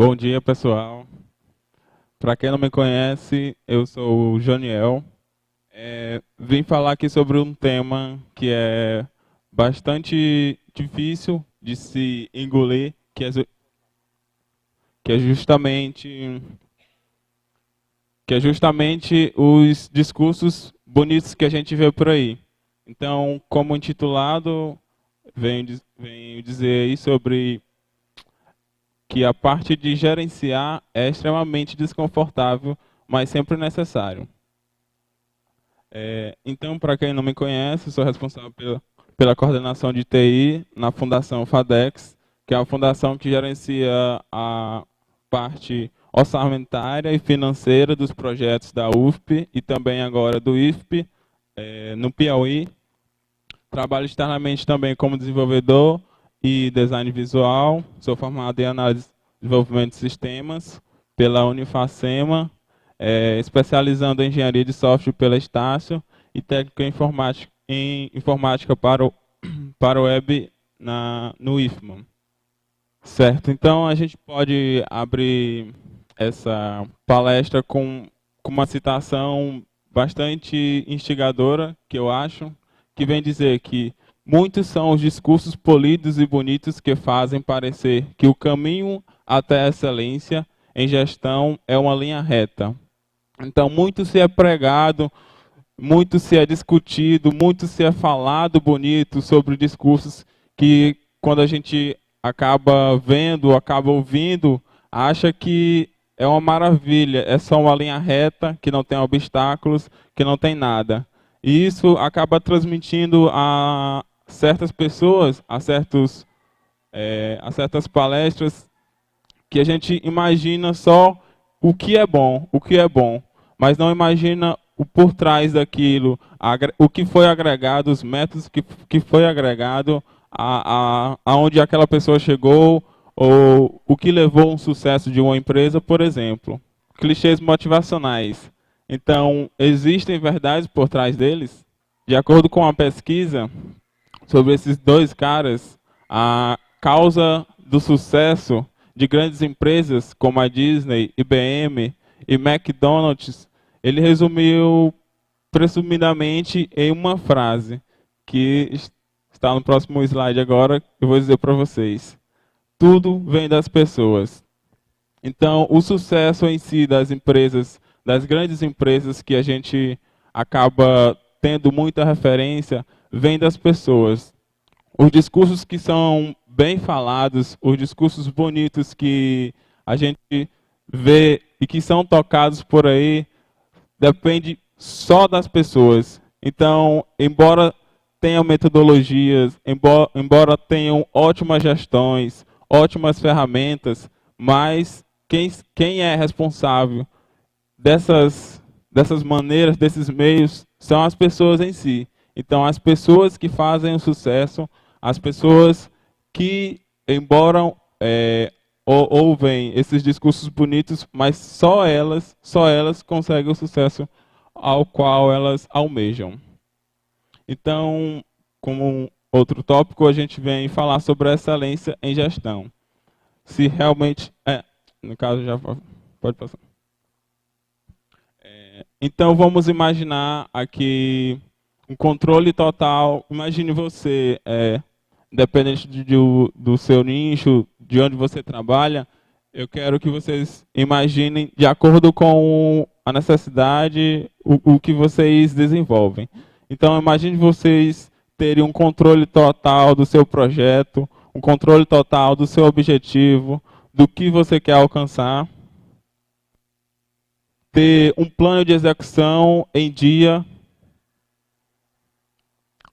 Bom dia, pessoal. Para quem não me conhece, eu sou o Janiel. É, vim falar aqui sobre um tema que é bastante difícil de se engolir, que é, que é justamente que é justamente os discursos bonitos que a gente vê por aí. Então, como intitulado, venho, venho dizer aí sobre que a parte de gerenciar é extremamente desconfortável, mas sempre necessário. É, então, para quem não me conhece, sou responsável pela, pela coordenação de TI na Fundação FADEX, que é a fundação que gerencia a parte orçamentária e financeira dos projetos da UFP e também agora do IFP, é, no Piauí. Trabalho externamente também como desenvolvedor e design visual. Sou formado em análise de desenvolvimento de sistemas pela Unifacema, é, especializando em engenharia de software pela Estácio e técnico em informática, em informática para o, para o web na, no IFMAN. Certo, então a gente pode abrir essa palestra com, com uma citação bastante instigadora, que eu acho, que vem dizer que muitos são os discursos polidos e bonitos que fazem parecer que o caminho até a excelência em gestão é uma linha reta. Então, muito se é pregado, muito se é discutido, muito se é falado bonito sobre discursos que, quando a gente acaba vendo, acaba ouvindo, acha que é uma maravilha, é só uma linha reta, que não tem obstáculos, que não tem nada. E isso acaba transmitindo a certas pessoas, a, certos, é, a certas palestras, que a gente imagina só o que é bom, o que é bom, mas não imagina o por trás daquilo, o que foi agregado, os métodos que, que foi agregado, a, a, aonde aquela pessoa chegou, ou o que levou um sucesso de uma empresa, por exemplo. Clichês motivacionais. Então, existem verdades por trás deles? De acordo com a pesquisa sobre esses dois caras, a causa do sucesso de grandes empresas como a Disney, IBM e McDonald's, ele resumiu presumidamente em uma frase que está no próximo slide agora, eu vou dizer para vocês tudo vem das pessoas. Então, o sucesso em si das empresas, das grandes empresas que a gente acaba tendo muita referência, vem das pessoas. Os discursos que são bem falados, os discursos bonitos que a gente vê e que são tocados por aí, depende só das pessoas. Então, embora tenham metodologias, embora, embora tenham ótimas gestões, ótimas ferramentas, mas quem, quem é responsável dessas, dessas maneiras, desses meios, são as pessoas em si. Então, as pessoas que fazem o sucesso, as pessoas que, embora é, ouvem esses discursos bonitos, mas só elas, só elas conseguem o sucesso ao qual elas almejam. Então, como outro tópico, a gente vem falar sobre a excelência em gestão. Se realmente. É, no caso, já pode passar. É, então, vamos imaginar aqui um controle total. Imagine você, é, independente do, do seu nicho, de onde você trabalha, eu quero que vocês imaginem, de acordo com a necessidade, o, o que vocês desenvolvem. Então, imagine vocês terem um controle total do seu projeto, um controle total do seu objetivo, do que você quer alcançar, ter um plano de execução em dia,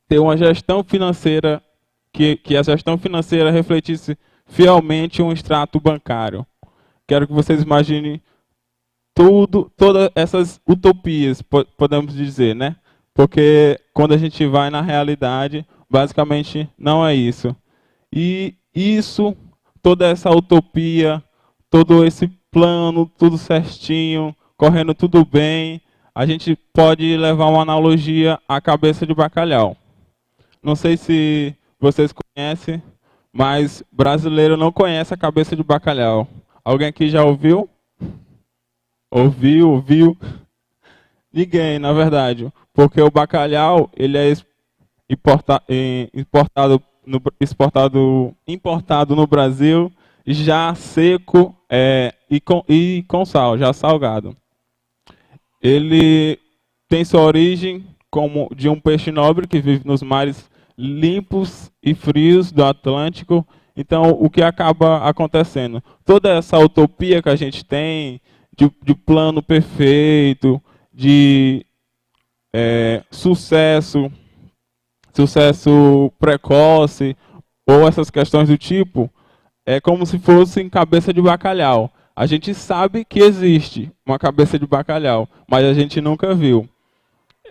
ter uma gestão financeira, que, que a gestão financeira refletisse fielmente um extrato bancário. Quero que vocês imaginem tudo, todas essas utopias, podemos dizer, né? Porque quando a gente vai na realidade, basicamente não é isso. E isso, toda essa utopia, todo esse plano, tudo certinho, correndo tudo bem, a gente pode levar uma analogia à cabeça de bacalhau. Não sei se vocês conhecem, mas brasileiro não conhece a cabeça de bacalhau. Alguém aqui já ouviu? Ouviu, ouviu? Ninguém, na verdade, porque o bacalhau ele é importa, importado, no, exportado, importado no Brasil já seco é, e, com, e com sal, já salgado. Ele tem sua origem como de um peixe nobre que vive nos mares limpos e frios do Atlântico. Então, o que acaba acontecendo? Toda essa utopia que a gente tem de, de plano perfeito, de é, sucesso, sucesso precoce, ou essas questões do tipo, é como se fossem cabeça de bacalhau. A gente sabe que existe uma cabeça de bacalhau, mas a gente nunca viu.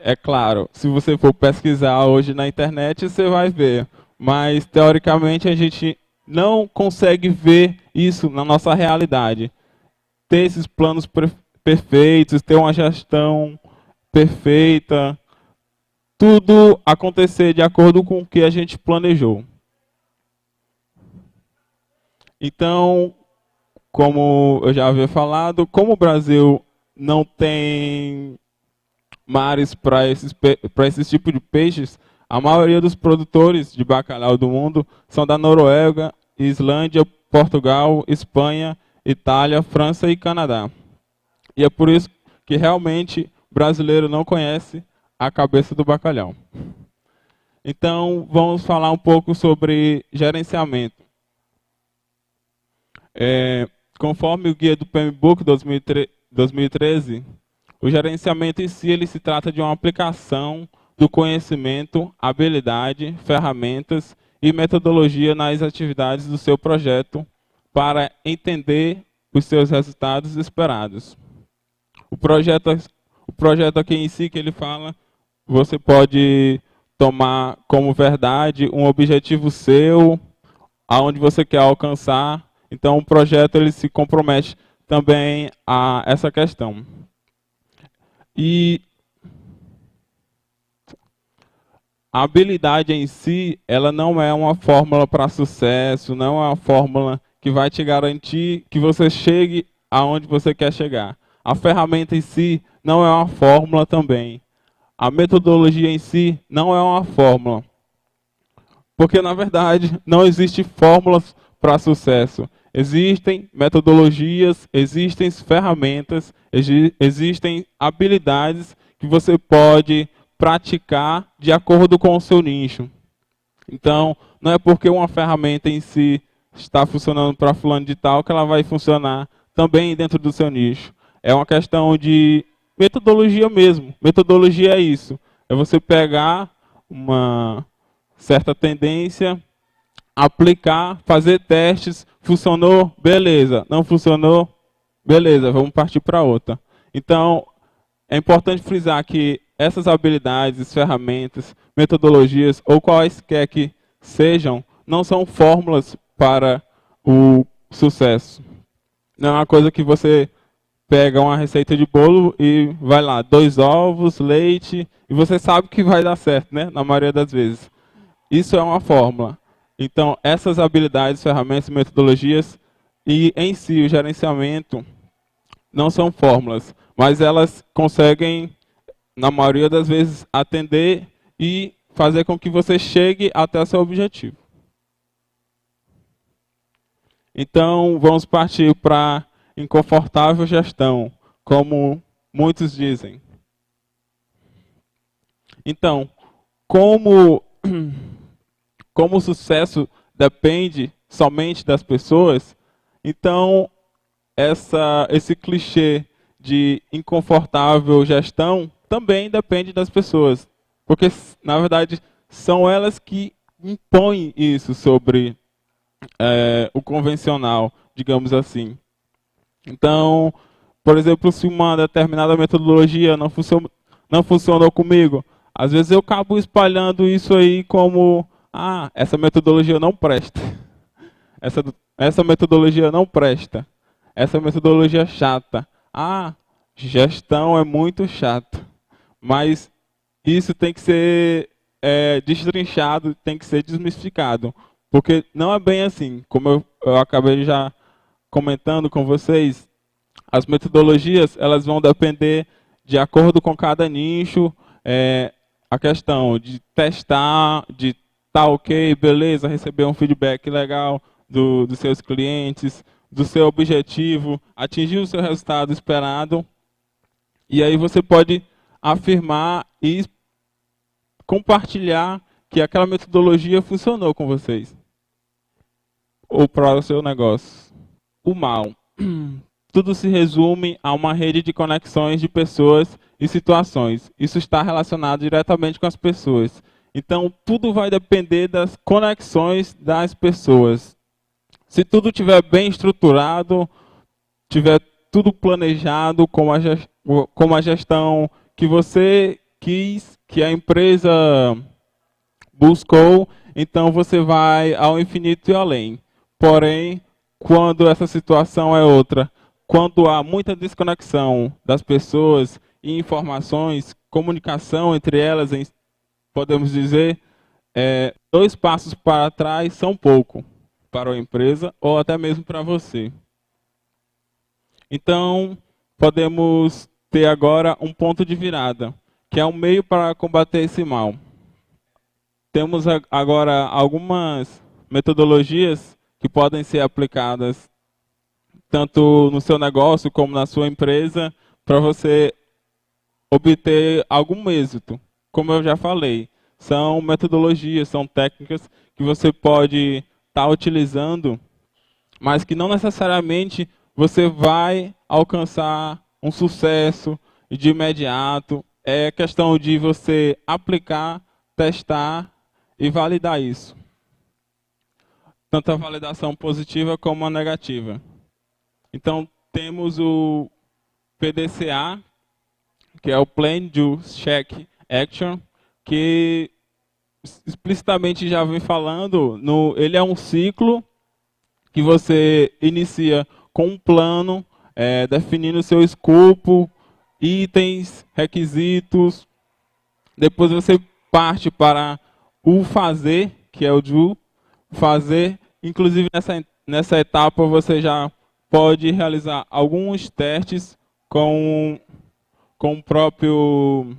É claro, se você for pesquisar hoje na internet, você vai ver. Mas, teoricamente, a gente não consegue ver isso na nossa realidade. Ter esses planos perfeitos, ter uma gestão perfeita, tudo acontecer de acordo com o que a gente planejou. Então, como eu já havia falado, como o Brasil não tem mares para esses, para esses tipos de peixes, a maioria dos produtores de bacalhau do mundo são da Noruega, Islândia, Portugal, Espanha, Itália, França e Canadá. E é por isso que realmente brasileiro não conhece a cabeça do bacalhau. Então, vamos falar um pouco sobre gerenciamento. É, conforme o guia do PMBOK 2013, o gerenciamento em si ele se trata de uma aplicação do conhecimento, habilidade, ferramentas e metodologia nas atividades do seu projeto para entender os seus resultados esperados. O projeto, o projeto aqui em si que ele fala, você pode tomar como verdade um objetivo seu, aonde você quer alcançar. Então o projeto ele se compromete também a essa questão. E a habilidade em si, ela não é uma fórmula para sucesso, não é uma fórmula que vai te garantir que você chegue aonde você quer chegar. A ferramenta em si não é uma fórmula também. A metodologia em si não é uma fórmula. Porque, na verdade, não existe fórmulas para sucesso. Existem metodologias, existem ferramentas, existem habilidades que você pode praticar de acordo com o seu nicho. Então, não é porque uma ferramenta em si está funcionando para fulano de tal que ela vai funcionar também dentro do seu nicho. É uma questão de metodologia mesmo. Metodologia é isso. É você pegar uma certa tendência, aplicar, fazer testes, funcionou, beleza. Não funcionou, beleza, vamos partir para outra. Então, é importante frisar que essas habilidades, ferramentas, metodologias ou quaisquer que sejam, não são fórmulas para o sucesso. Não é uma coisa que você pega uma receita de bolo e vai lá, dois ovos, leite, e você sabe que vai dar certo, né? Na maioria das vezes. Isso é uma fórmula. Então, essas habilidades, ferramentas, metodologias e em si o gerenciamento não são fórmulas, mas elas conseguem, na maioria das vezes, atender e fazer com que você chegue até seu objetivo. Então, vamos partir para inconfortável gestão, como muitos dizem. Então, como, como o sucesso depende somente das pessoas, então essa, esse clichê de inconfortável gestão também depende das pessoas. Porque, na verdade, são elas que impõem isso sobre é, o convencional, digamos assim. Então, por exemplo, se uma determinada metodologia não, funcionou, não funcionou comigo, às vezes eu acabo espalhando isso aí como, ah, essa metodologia não presta. Essa, essa metodologia não presta. Essa metodologia é chata. Ah, gestão é muito chato. Mas isso tem que ser é, destrinchado, tem que ser desmistificado. Porque não é bem assim, como eu, eu acabei já comentando com vocês, as metodologias elas vão depender de acordo com cada nicho, é, a questão de testar, de tá ok, beleza, receber um feedback legal do, dos seus clientes, do seu objetivo, atingir o seu resultado esperado. E aí você pode afirmar e compartilhar que aquela metodologia funcionou com vocês. Ou para o seu negócio. O mal. Tudo se resume a uma rede de conexões de pessoas e situações. Isso está relacionado diretamente com as pessoas. Então, tudo vai depender das conexões das pessoas. Se tudo estiver bem estruturado, tiver tudo planejado, como a, como a gestão que você quis, que a empresa buscou, então você vai ao infinito e além. Porém, quando essa situação é outra, quando há muita desconexão das pessoas e informações, comunicação entre elas podemos dizer, é, dois passos para trás são pouco para a empresa ou até mesmo para você. Então, podemos ter agora um ponto de virada, que é um meio para combater esse mal. Temos agora algumas metodologias que podem ser aplicadas tanto no seu negócio como na sua empresa para você obter algum êxito como eu já falei, são metodologias, são técnicas que você pode estar tá utilizando, mas que não necessariamente você vai alcançar um sucesso de imediato. É questão de você aplicar, testar e validar isso. Tanto a validação positiva como a negativa. Então, temos o PDCA, que é o Plan, Do, Check Action, que explicitamente já vem falando, no, ele é um ciclo que você inicia com um plano, é, definindo seu escopo, itens, requisitos. Depois você parte para o fazer, que é o do fazer. Inclusive nessa, nessa etapa você já pode realizar alguns testes com, com o próprio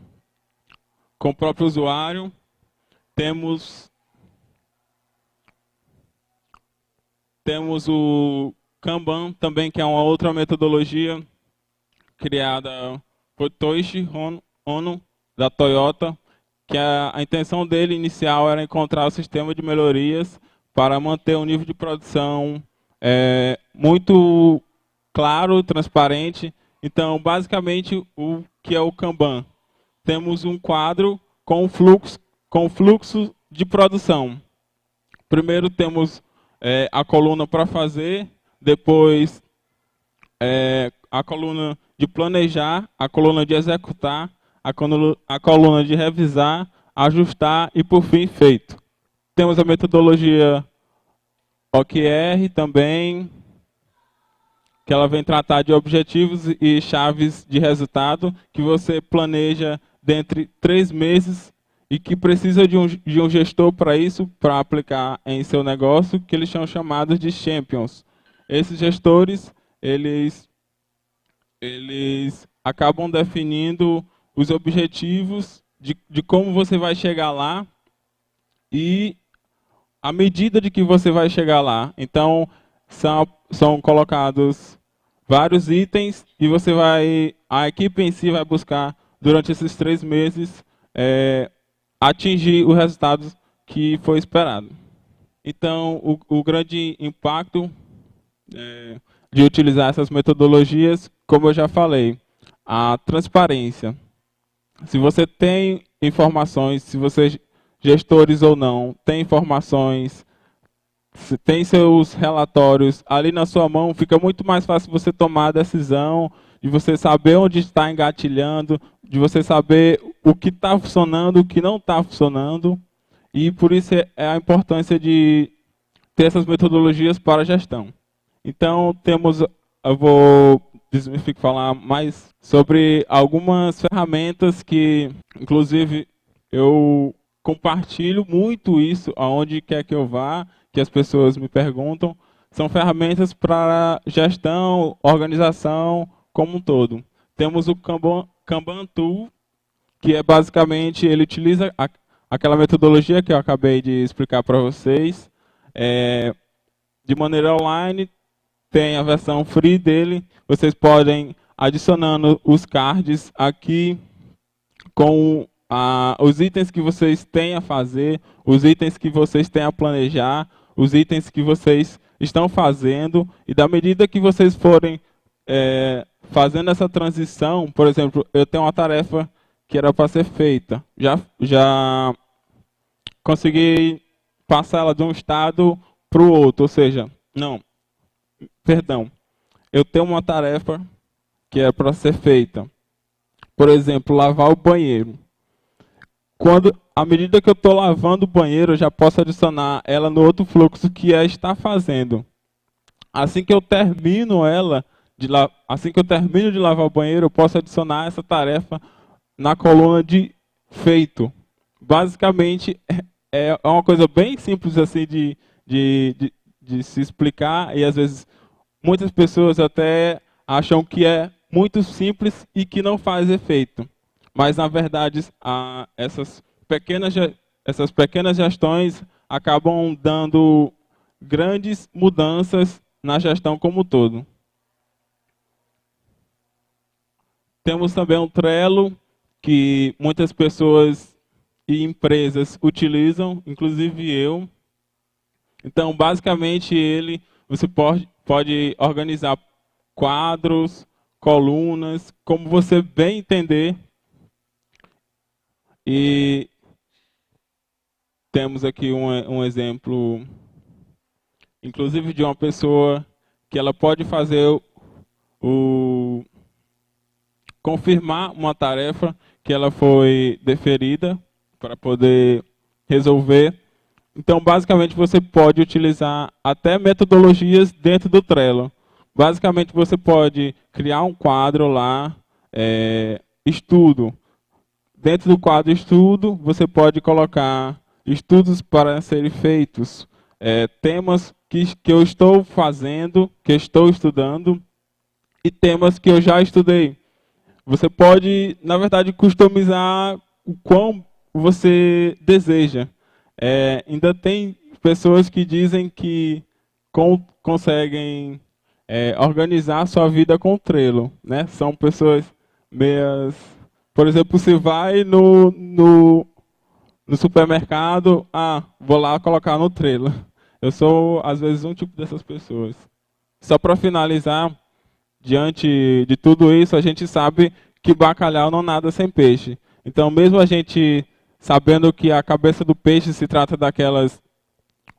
com o próprio usuário. Temos temos o Kanban também, que é uma outra metodologia criada por Toichi Ono da Toyota, que a, a intenção dele inicial era encontrar o sistema de melhorias para manter um nível de produção é, muito claro, transparente. Então, basicamente, o que é o Kanban? Temos um quadro com fluxo, com fluxo de produção. Primeiro temos é, a coluna para fazer, depois é, a coluna de planejar, a coluna de executar, a coluna, a coluna de revisar, ajustar e, por fim, feito. Temos a metodologia OKR também, que ela vem tratar de objetivos e chaves de resultado que você planeja dentre três meses e que precisa de um, de um gestor para isso, para aplicar em seu negócio, que eles são chamados de champions. Esses gestores, eles, eles acabam definindo os objetivos de, de como você vai chegar lá e a medida de que você vai chegar lá. Então, são, são colocados vários itens e você vai, a equipe em si vai buscar durante esses três meses, é, atingir o resultado que foi esperado. Então, o, o grande impacto é, de utilizar essas metodologias, como eu já falei, a transparência. Se você tem informações, se você, gestores ou não, tem informações, tem seus relatórios ali na sua mão, fica muito mais fácil você tomar a decisão de você saber onde está engatilhando, de você saber o que está funcionando, o que não está funcionando. E por isso é, é a importância de ter essas metodologias para gestão. Então, temos, eu vou falar mais sobre algumas ferramentas que, inclusive, eu compartilho muito isso aonde quer que eu vá, que as pessoas me perguntam, são ferramentas para gestão, organização como um todo. Temos o Kanban, Kanban Tool, que é basicamente, ele utiliza a, aquela metodologia que eu acabei de explicar para vocês, é, de maneira online, tem a versão free dele, vocês podem adicionando os cards aqui com os itens que vocês têm a fazer, os itens que vocês têm a planejar, os itens que vocês estão fazendo, e da medida que vocês forem é, fazendo essa transição, por exemplo, eu tenho uma tarefa que era para ser feita, já, já consegui passar ela de um estado para o outro, ou seja, não, perdão, eu tenho uma tarefa que é para ser feita, por exemplo, lavar o banheiro. Quando, à medida que eu estou lavando o banheiro, eu já posso adicionar ela no outro fluxo que é estar fazendo. Assim que eu termino ela, la... assim que eu termino de lavar o banheiro, eu posso adicionar essa tarefa na coluna de feito. Basicamente, é, é uma coisa bem simples assim de, de, de, de se explicar e às vezes muitas pessoas até acham que é muito simples e que não faz efeito. Mas, na verdade, a, essas, pequenas, essas pequenas gestões acabam dando grandes mudanças na gestão como um todo. Temos também um Trello, que muitas pessoas e empresas utilizam, inclusive eu. Então, basicamente, ele você pode, pode organizar quadros, colunas, como você bem entender. E temos aqui um, um exemplo, inclusive de uma pessoa que ela pode fazer o, o confirmar uma tarefa que ela foi deferida para poder resolver. Então, basicamente, você pode utilizar até metodologias dentro do Trello. Basicamente, você pode criar um quadro lá, é, estudo. Dentro do quadro estudo, você pode colocar estudos para serem feitos, é, temas que, que eu estou fazendo, que estou estudando, e temas que eu já estudei. Você pode, na verdade, customizar o quão você deseja. É, ainda tem pessoas que dizem que conseguem é, organizar sua vida com Trello. Né? São pessoas meias. Por exemplo, se vai no, no, no supermercado, ah, vou lá colocar no Trello. Eu sou, às vezes, um tipo dessas pessoas. Só para finalizar, diante de tudo isso, a gente sabe que bacalhau não nada sem peixe. Então, mesmo a gente sabendo que a cabeça do peixe se trata daquelas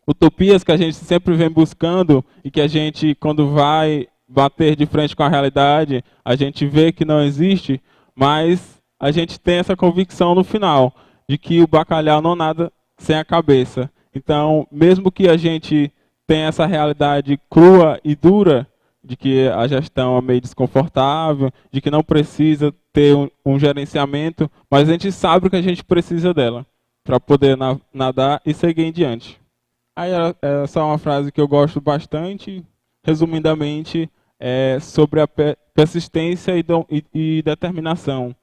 utopias que a gente sempre vem buscando e que a gente, quando vai bater de frente com a realidade, a gente vê que não existe, mas a gente tem essa convicção no final de que o bacalhau não nada sem a cabeça. Então, mesmo que a gente tenha essa realidade crua e dura de que a gestão é meio desconfortável, de que não precisa ter um, um gerenciamento, mas a gente sabe que a gente precisa dela para poder na, nadar e seguir em diante. Aí é só uma frase que eu gosto bastante, resumidamente, é sobre a persistência e, e, e determinação,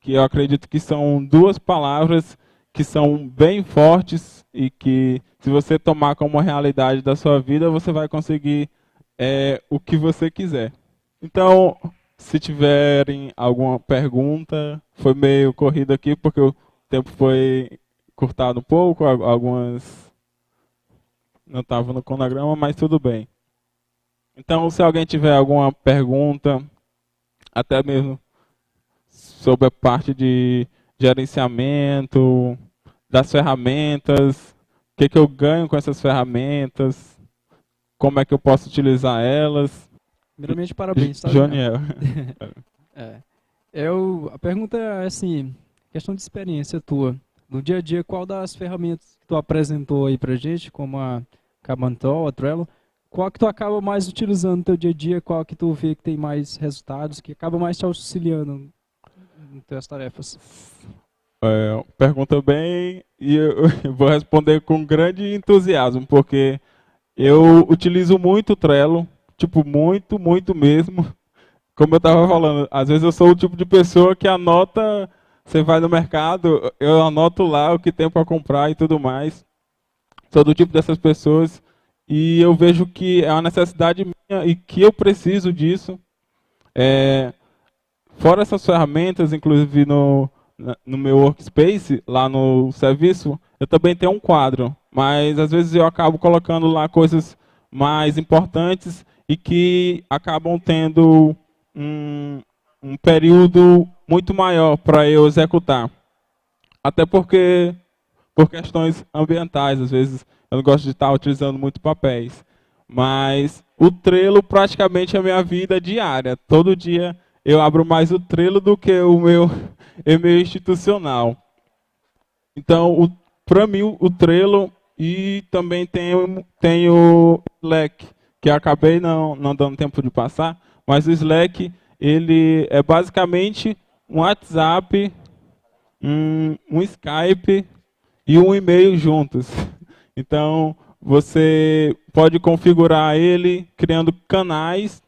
que eu acredito que são duas palavras que são bem fortes e que, se você tomar como realidade da sua vida, você vai conseguir é, o que você quiser. Então, se tiverem alguma pergunta, foi meio corrido aqui porque o tempo foi cortado um pouco, algumas não estava no cronograma, mas tudo bem. Então, se alguém tiver alguma pergunta, até mesmo sobre a parte de gerenciamento, das ferramentas, o que, que eu ganho com essas ferramentas, como é que eu posso utilizar elas. Primeiramente, parabéns, tá? Joniel. é. Eu, a pergunta é assim, questão de experiência tua. No dia a dia, qual das ferramentas que tu apresentou aí pra gente, como a Cabantol, a Trello, qual que tu acaba mais utilizando no teu dia a dia, qual que tu vê que tem mais resultados, que acaba mais te auxiliando nas tuas tarefas? É, pergunta bem e eu, eu vou responder com grande entusiasmo, porque Eu utilizo muito o Trello, tipo, muito, muito mesmo. Como eu estava falando, às vezes eu sou o tipo de pessoa que anota, você vai no mercado, eu anoto lá o que tem para comprar e tudo mais. Sou do tipo dessas pessoas e eu vejo que é uma necessidade minha e que eu preciso disso. É, fora essas ferramentas, inclusive no, no meu workspace, lá no serviço, eu também tenho um quadro, mas às vezes eu acabo colocando lá coisas mais importantes e que acabam tendo um, um período muito maior para eu executar. Até porque, por questões ambientais, às vezes eu não gosto de estar utilizando muito papéis. Mas o Trello praticamente é a minha vida diária. Todo dia eu abro mais o Trello do que o meu e-mail institucional. Então, para mim, o Trello e também tenho, tenho o Slack, que acabei não, não dando tempo de passar, mas o Slack ele é basicamente um WhatsApp, um, um Skype e um e-mail juntos. Então, você pode configurar ele criando canais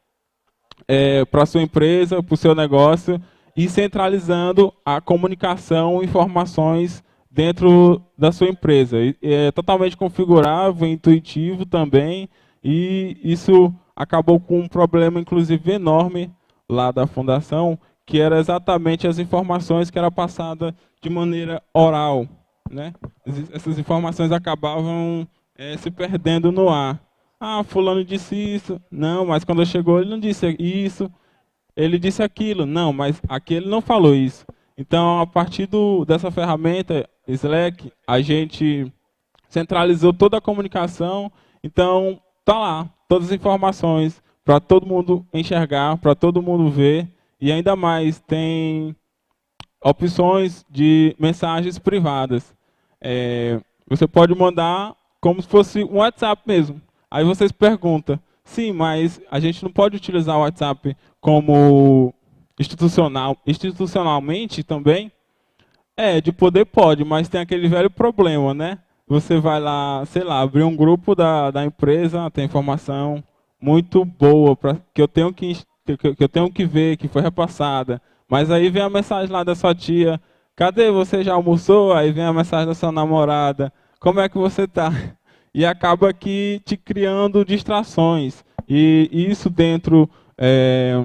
é, para a sua empresa, para o seu negócio e centralizando a comunicação e informações dentro da sua empresa. É totalmente configurável, intuitivo também, e isso acabou com um problema, inclusive, enorme lá da fundação, que era exatamente as informações que era passada de maneira oral. Né? Essas informações acabavam é, se perdendo no ar. Ah, fulano disse isso. Não, mas quando chegou ele não disse isso. Ele disse aquilo. Não, mas aquele não falou isso. Então, a partir do, dessa ferramenta, Slack, a gente centralizou toda a comunicação. Então, tá lá, todas as informações para todo mundo enxergar, para todo mundo ver. E ainda mais, tem opções de mensagens privadas. É, você pode mandar como se fosse um WhatsApp mesmo. Aí vocês perguntam, sim, mas a gente não pode utilizar o WhatsApp como institucional, institucionalmente também? É, de poder pode, mas tem aquele velho problema, né? Você vai lá, sei lá, abrir um grupo da, da empresa, tem informação muito boa pra, que, eu tenho que, que, que eu tenho que ver, que foi repassada. Mas aí vem a mensagem lá da sua tia, cadê você já almoçou? Aí vem a mensagem da sua namorada, como é que você está? E acaba aqui te criando distrações. E isso dentro é,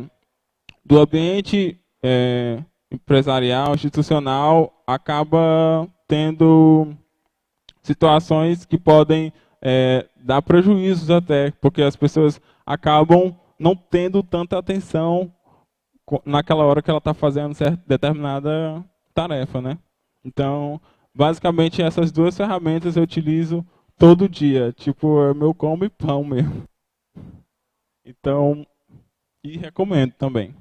do ambiente é, empresarial, institucional, acaba tendo situações que podem é, dar prejuízos até, porque as pessoas acabam não tendo tanta atenção naquela hora que ela está fazendo certa, determinada tarefa, né? Então, basicamente essas duas ferramentas eu utilizo todo dia, tipo, é meu como e pão mesmo. Então, e recomendo também.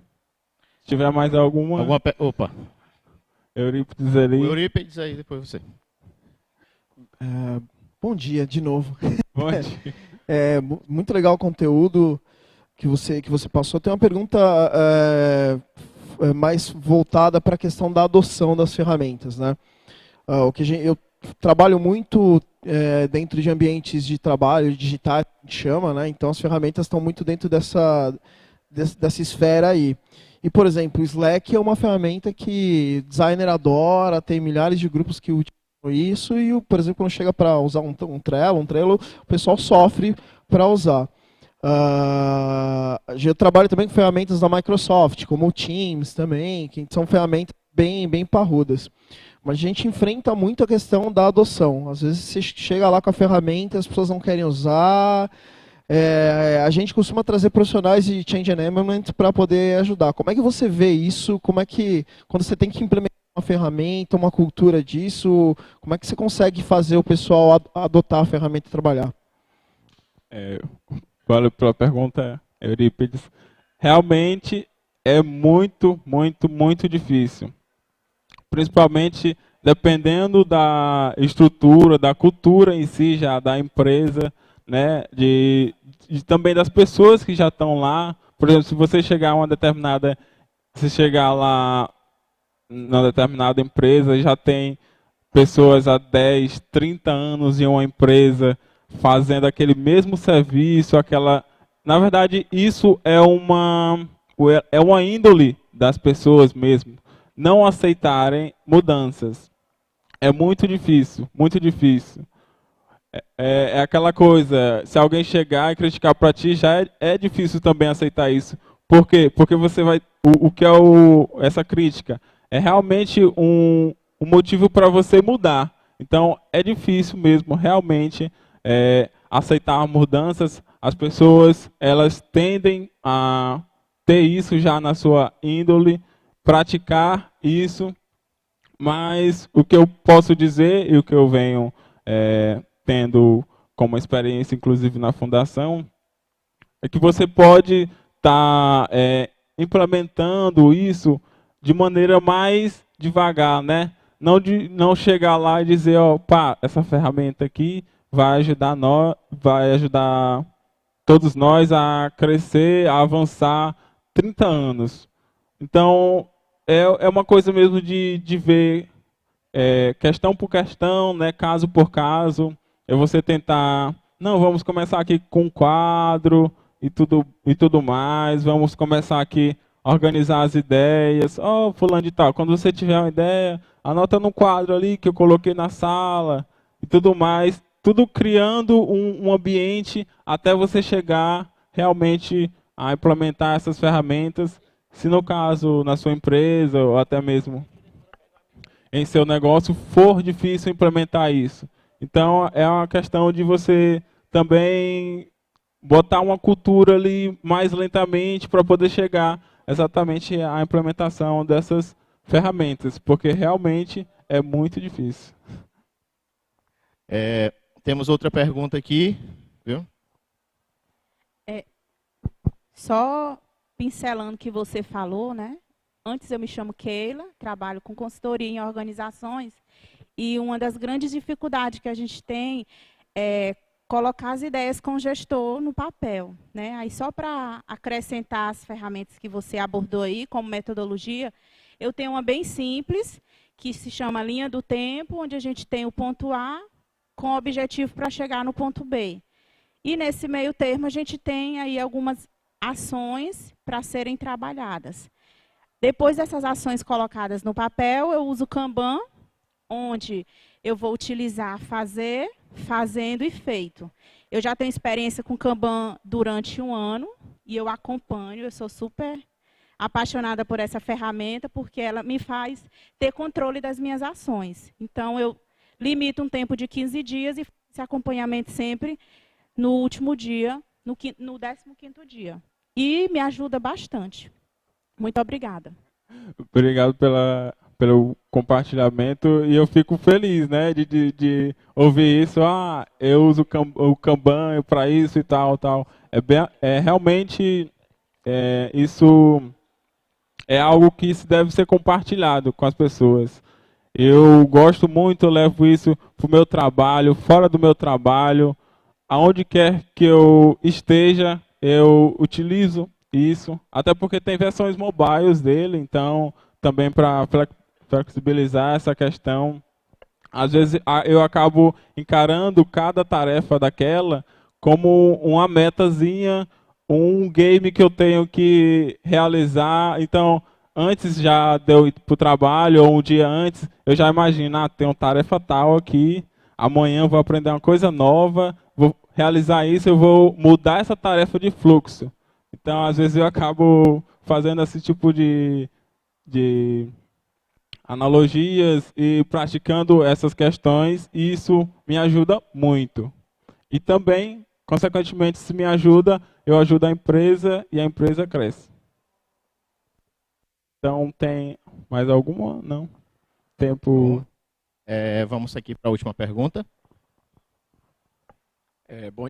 Se tiver mais alguma. alguma pe... Opa. Eurípides ali. O Eurípides aí, depois você. É, bom dia, de novo. Bom dia. É, muito legal o conteúdo que você, que você passou. Tem uma pergunta é, é mais voltada para a questão da adoção das ferramentas. Né? Uh, o que gente, eu trabalho muito é, dentro de ambientes de trabalho digitais, chama, né? então as ferramentas estão muito dentro dessa, dessa esfera aí. E, por exemplo, o Slack é uma ferramenta que designer adora, tem milhares de grupos que utilizam isso, e, por exemplo, quando chega para usar um, um Trello, um Trello, o pessoal sofre para usar. Uh, eu trabalho também com ferramentas da Microsoft, como o Teams também, que são ferramentas bem, bem parrudas. Mas a gente enfrenta muito a questão da adoção. Às vezes você chega lá com a ferramenta, as pessoas não querem usar. É, a gente costuma trazer profissionais de change enablement para poder ajudar. Como é que você vê isso? Como é que, quando você tem que implementar uma ferramenta, uma cultura disso, como é que você consegue fazer o pessoal adotar a ferramenta e trabalhar? É, valeu pela pergunta, Eurípides. Realmente é muito, muito, muito difícil principalmente dependendo da estrutura, da cultura em si já da empresa, né, de, de também das pessoas que já estão lá. Por exemplo, se você chegar a uma determinada, se chegar lá numa determinada empresa, já tem pessoas há 10, 30 anos em uma empresa, fazendo aquele mesmo serviço, aquela. Na verdade, isso é uma é uma índole das pessoas mesmo não aceitarem mudanças. É muito difícil, muito difícil. É, é, é aquela coisa, se alguém chegar e criticar para ti, já é, é, difícil também aceitar isso. Por quê? Porque você vai. O, o que é o, essa crítica? É realmente um, um motivo para você mudar. Então é difícil mesmo, realmente, é, aceitar mudanças. As pessoas elas tendem a ter isso já na sua índole, praticar isso. Mas o que eu posso dizer e o que eu venho é, tendo como experiência, inclusive na fundação, é que você pode estar tá, é, implementando isso de maneira mais devagar, né? não, de, não chegar lá e dizer, ó, pá, essa ferramenta aqui vai ajudar nós, vai ajudar todos nós a crescer, a avançar 30 anos. Então, é, é uma coisa mesmo de, de ver é, questão por questão, né, caso por caso. É você tentar, não, vamos começar aqui com um quadro e tudo, e tudo mais, vamos começar aqui a organizar as ideias. Ó, oh, fulano de tal, quando você tiver uma ideia, anota no quadro ali que eu coloquei na sala e tudo mais, tudo criando um, um ambiente até você chegar realmente a implementar essas ferramentas, se no caso na sua empresa ou até mesmo em seu negócio for difícil implementar isso. Então é uma questão de você também botar uma cultura ali mais lentamente para poder chegar exatamente à implementação dessas ferramentas, porque realmente é muito difícil. É, temos outra pergunta aqui, viu? É, só pincelando o que você falou, né? Antes eu me chamo Keila, trabalho com consultoria em organizações e uma das grandes dificuldades que a gente tem é colocar as ideias com o gestor no papel, né? Aí só para acrescentar as ferramentas que você abordou aí como metodologia, eu tenho uma bem simples, que se chama linha do tempo, onde a gente tem o ponto A com o objetivo para chegar no ponto B. E nesse meio termo a gente tem aí algumas ações para serem trabalhadas. Depois dessas ações colocadas no papel, eu uso o Kanban, onde eu vou utilizar fazer, fazendo e feito. Eu já tenho experiência com Kanban durante um ano e eu acompanho, eu sou super apaixonada por essa ferramenta porque ela me faz ter controle das minhas ações. Então, eu limito um tempo de 15 dias e esse acompanhamento sempre no último dia, no, no 15º dia. E me ajuda bastante. Muito obrigada. Obrigado pela, pelo compartilhamento e eu fico feliz, né, de, de, de ouvir isso. Ah, eu uso o Kanban para isso e tal, tal. É, bem, é realmente é, isso é algo que deve ser compartilhado com as pessoas. Eu gosto muito, eu levo isso para o meu trabalho, fora do meu trabalho, aonde quer que eu esteja, eu utilizo isso. Até porque tem versões mobiles dele, então também para flexibilizar essa questão. Às vezes eu acabo encarando cada tarefa daquela como uma metazinha um game que eu tenho que realizar. Então, antes já de eu ir para o trabalho, ou um dia antes, eu já imagino, ah, tem uma tarefa tal aqui, amanhã eu vou aprender uma coisa nova, vou realizar isso, eu vou mudar essa tarefa de fluxo. Então, às vezes eu acabo fazendo esse tipo de, de analogias e praticando essas questões, isso me ajuda muito. E também Consequentemente, se me ajuda, eu ajudo a empresa e a empresa cresce. Então, tem mais alguma? Não. Tempo. É, vamos aqui para a última pergunta. É, bom...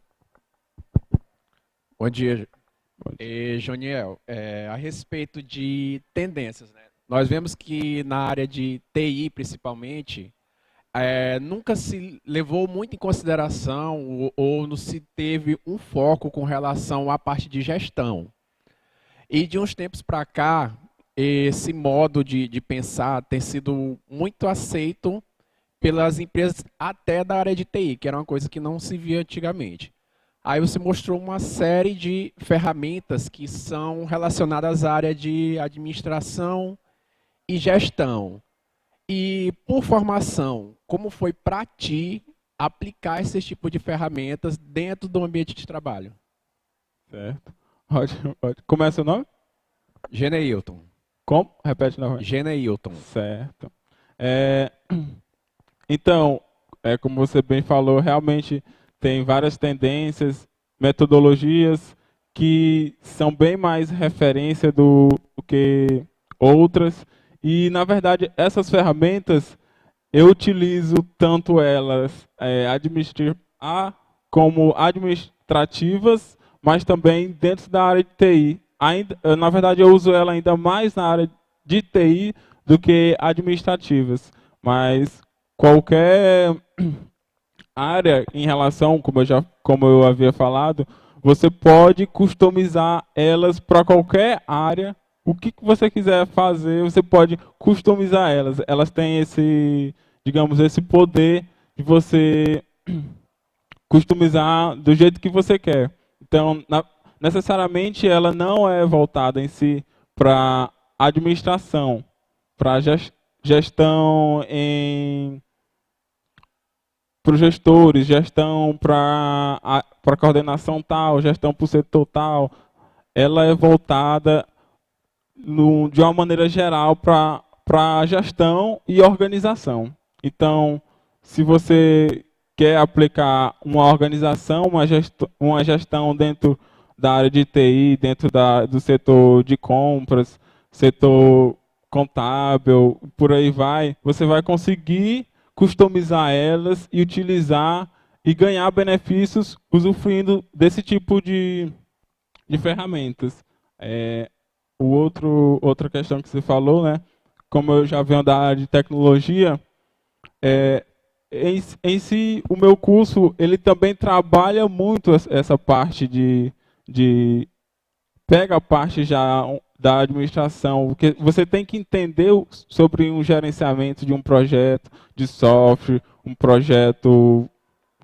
bom dia, bom dia. Joniel. É, a respeito de tendências, né? Nós vemos que na área de TI, principalmente, é, nunca se levou muito em consideração ou, ou não se teve um foco com relação à parte de gestão. E de uns tempos para cá, esse modo de, de pensar tem sido muito aceito pelas empresas até da área de TI, que era uma coisa que não se via antigamente. Aí você mostrou uma série de ferramentas que são relacionadas à área de administração e gestão. E por formação, como foi para ti aplicar esse tipo de ferramentas dentro do ambiente de trabalho? Certo. Ótimo, ótimo. Como é seu nome? Geneilton. Como? Repete novamente. Geneilton. Certo. É, então, é, como você bem falou, realmente tem várias tendências, metodologias que são bem mais referência do, do que outras. E, na verdade, essas ferramentas, eu utilizo tanto elas é, como administrativas, mas também dentro da área de TI. Ainda, na verdade, eu uso ela ainda mais na área de TI do que administrativas. Mas qualquer área em relação, como eu já como eu havia falado, você pode customizar elas para qualquer área. O que você quiser fazer, você pode customizar elas. Elas têm esse, digamos, esse poder de você customizar do jeito que você quer. Então, na, necessariamente ela não é voltada em si para administração, para gestão em para os gestores, gestão para para coordenação tal, gestão para o setor tal, ela é voltada no, de uma maneira geral para gestão e organização. Então, se você quer aplicar uma organização, uma gestão, uma gestão dentro da área de TI, dentro da, do setor de compras, setor contábil, por aí vai, você vai conseguir customizar elas e utilizar e ganhar benefícios usufruindo desse tipo de, de ferramentas. É, o outro, outra questão que você falou, né? Como eu já venho da área de tecnologia, é, em, em si, o meu curso, ele também trabalha muito essa parte de, de pega a parte já da administração, porque você tem que entender sobre um gerenciamento de um projeto de software, um projeto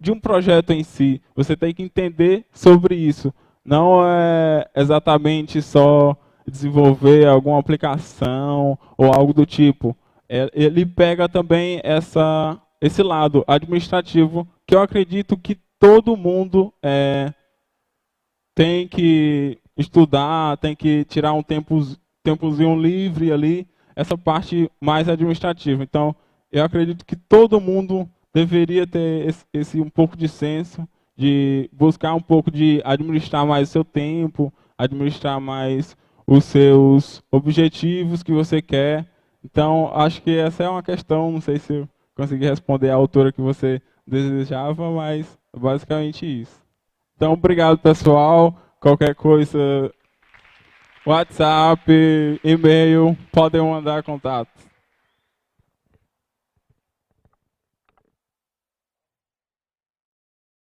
de um projeto em si. Você tem que entender sobre isso. Não é exatamente só desenvolver alguma aplicação ou algo do tipo. É, ele pega também essa esse lado administrativo que eu acredito que todo mundo é, tem que estudar, tem que tirar um tempo, tempozinho livre ali, essa parte mais administrativa. Então, eu acredito que todo mundo deveria ter esse, esse um pouco de senso de buscar um pouco de administrar mais o seu tempo, administrar mais os seus objetivos que você quer. Então, acho que essa é uma questão, não sei se eu consegui responder a altura que você desejava, mas basicamente isso. Então, obrigado, pessoal. Qualquer coisa, WhatsApp, e-mail, podem mandar contato.